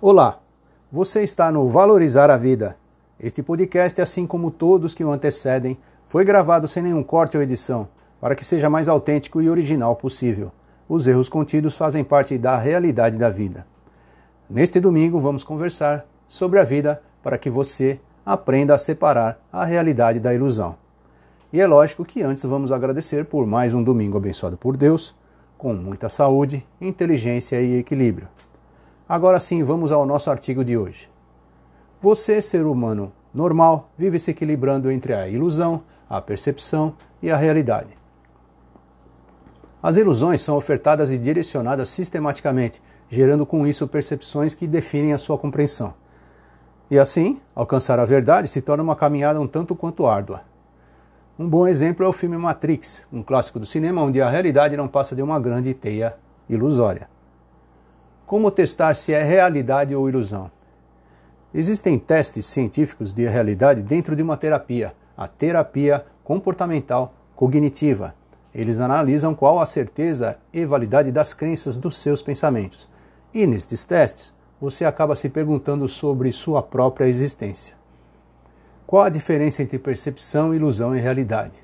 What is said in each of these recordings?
Olá, você está no Valorizar a Vida. Este podcast, assim como todos que o antecedem, foi gravado sem nenhum corte ou edição, para que seja mais autêntico e original possível. Os erros contidos fazem parte da realidade da vida. Neste domingo, vamos conversar sobre a vida para que você aprenda a separar a realidade da ilusão. E é lógico que antes vamos agradecer por mais um domingo abençoado por Deus, com muita saúde, inteligência e equilíbrio. Agora sim, vamos ao nosso artigo de hoje. Você, ser humano normal, vive se equilibrando entre a ilusão, a percepção e a realidade. As ilusões são ofertadas e direcionadas sistematicamente, gerando com isso percepções que definem a sua compreensão. E assim, alcançar a verdade se torna uma caminhada um tanto quanto árdua. Um bom exemplo é o filme Matrix, um clássico do cinema onde a realidade não passa de uma grande teia ilusória. Como testar se é realidade ou ilusão? Existem testes científicos de realidade dentro de uma terapia, a terapia comportamental cognitiva. Eles analisam qual a certeza e validade das crenças dos seus pensamentos. E nestes testes, você acaba se perguntando sobre sua própria existência. Qual a diferença entre percepção, ilusão e realidade?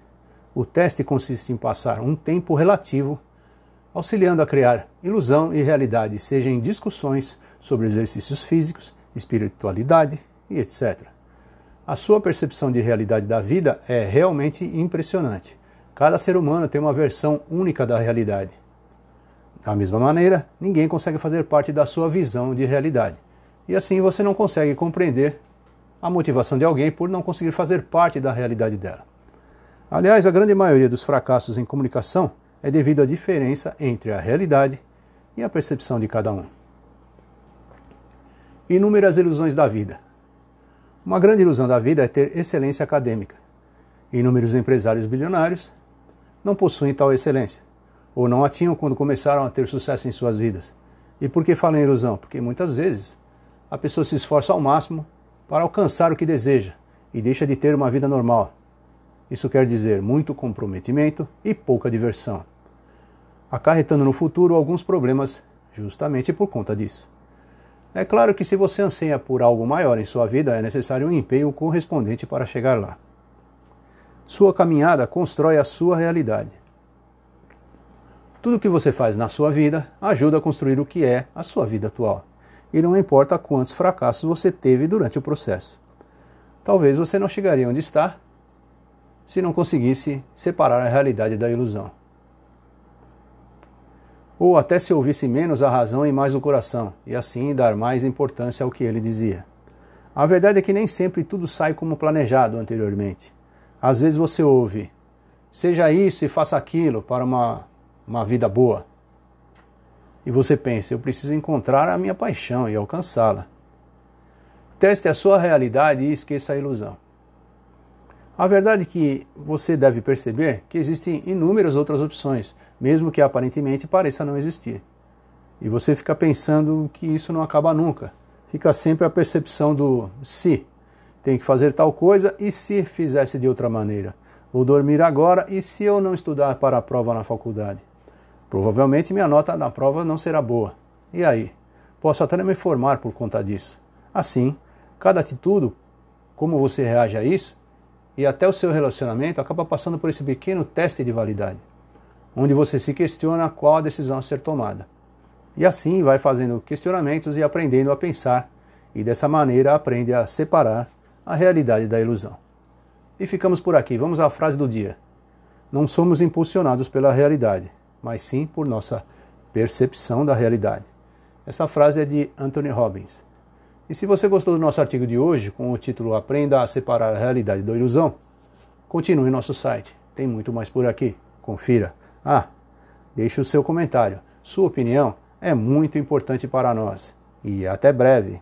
O teste consiste em passar um tempo relativo auxiliando a criar ilusão e realidade, seja em discussões sobre exercícios físicos, espiritualidade e etc. A sua percepção de realidade da vida é realmente impressionante. Cada ser humano tem uma versão única da realidade. Da mesma maneira, ninguém consegue fazer parte da sua visão de realidade. E assim você não consegue compreender a motivação de alguém por não conseguir fazer parte da realidade dela. Aliás, a grande maioria dos fracassos em comunicação é devido à diferença entre a realidade e a percepção de cada um. Inúmeras ilusões da vida. Uma grande ilusão da vida é ter excelência acadêmica. Inúmeros empresários bilionários não possuem tal excelência, ou não a tinham quando começaram a ter sucesso em suas vidas. E por que falo em ilusão? Porque muitas vezes a pessoa se esforça ao máximo para alcançar o que deseja e deixa de ter uma vida normal. Isso quer dizer muito comprometimento e pouca diversão acarretando no futuro alguns problemas justamente por conta disso. É claro que se você anseia por algo maior em sua vida, é necessário um empenho correspondente para chegar lá. Sua caminhada constrói a sua realidade. Tudo o que você faz na sua vida ajuda a construir o que é a sua vida atual. E não importa quantos fracassos você teve durante o processo. Talvez você não chegaria onde está se não conseguisse separar a realidade da ilusão ou até se ouvisse menos a razão e mais o coração, e assim dar mais importância ao que ele dizia. A verdade é que nem sempre tudo sai como planejado anteriormente. Às vezes você ouve, seja isso e faça aquilo para uma, uma vida boa. E você pensa, eu preciso encontrar a minha paixão e alcançá-la. Teste a sua realidade e esqueça a ilusão. A verdade é que você deve perceber que existem inúmeras outras opções, mesmo que aparentemente pareça não existir. E você fica pensando que isso não acaba nunca. Fica sempre a percepção do se. Tem que fazer tal coisa e se fizesse de outra maneira. Vou dormir agora e se eu não estudar para a prova na faculdade? Provavelmente minha nota na prova não será boa. E aí? Posso até me formar por conta disso. Assim, cada atitude, como você reage a isso, e até o seu relacionamento acaba passando por esse pequeno teste de validade, onde você se questiona qual a decisão a ser tomada. E assim vai fazendo questionamentos e aprendendo a pensar, e dessa maneira aprende a separar a realidade da ilusão. E ficamos por aqui. Vamos à frase do dia. Não somos impulsionados pela realidade, mas sim por nossa percepção da realidade. Essa frase é de Anthony Robbins. E se você gostou do nosso artigo de hoje, com o título Aprenda a separar a realidade da ilusão, continue nosso site. Tem muito mais por aqui. Confira. Ah, deixe o seu comentário. Sua opinião é muito importante para nós. E até breve.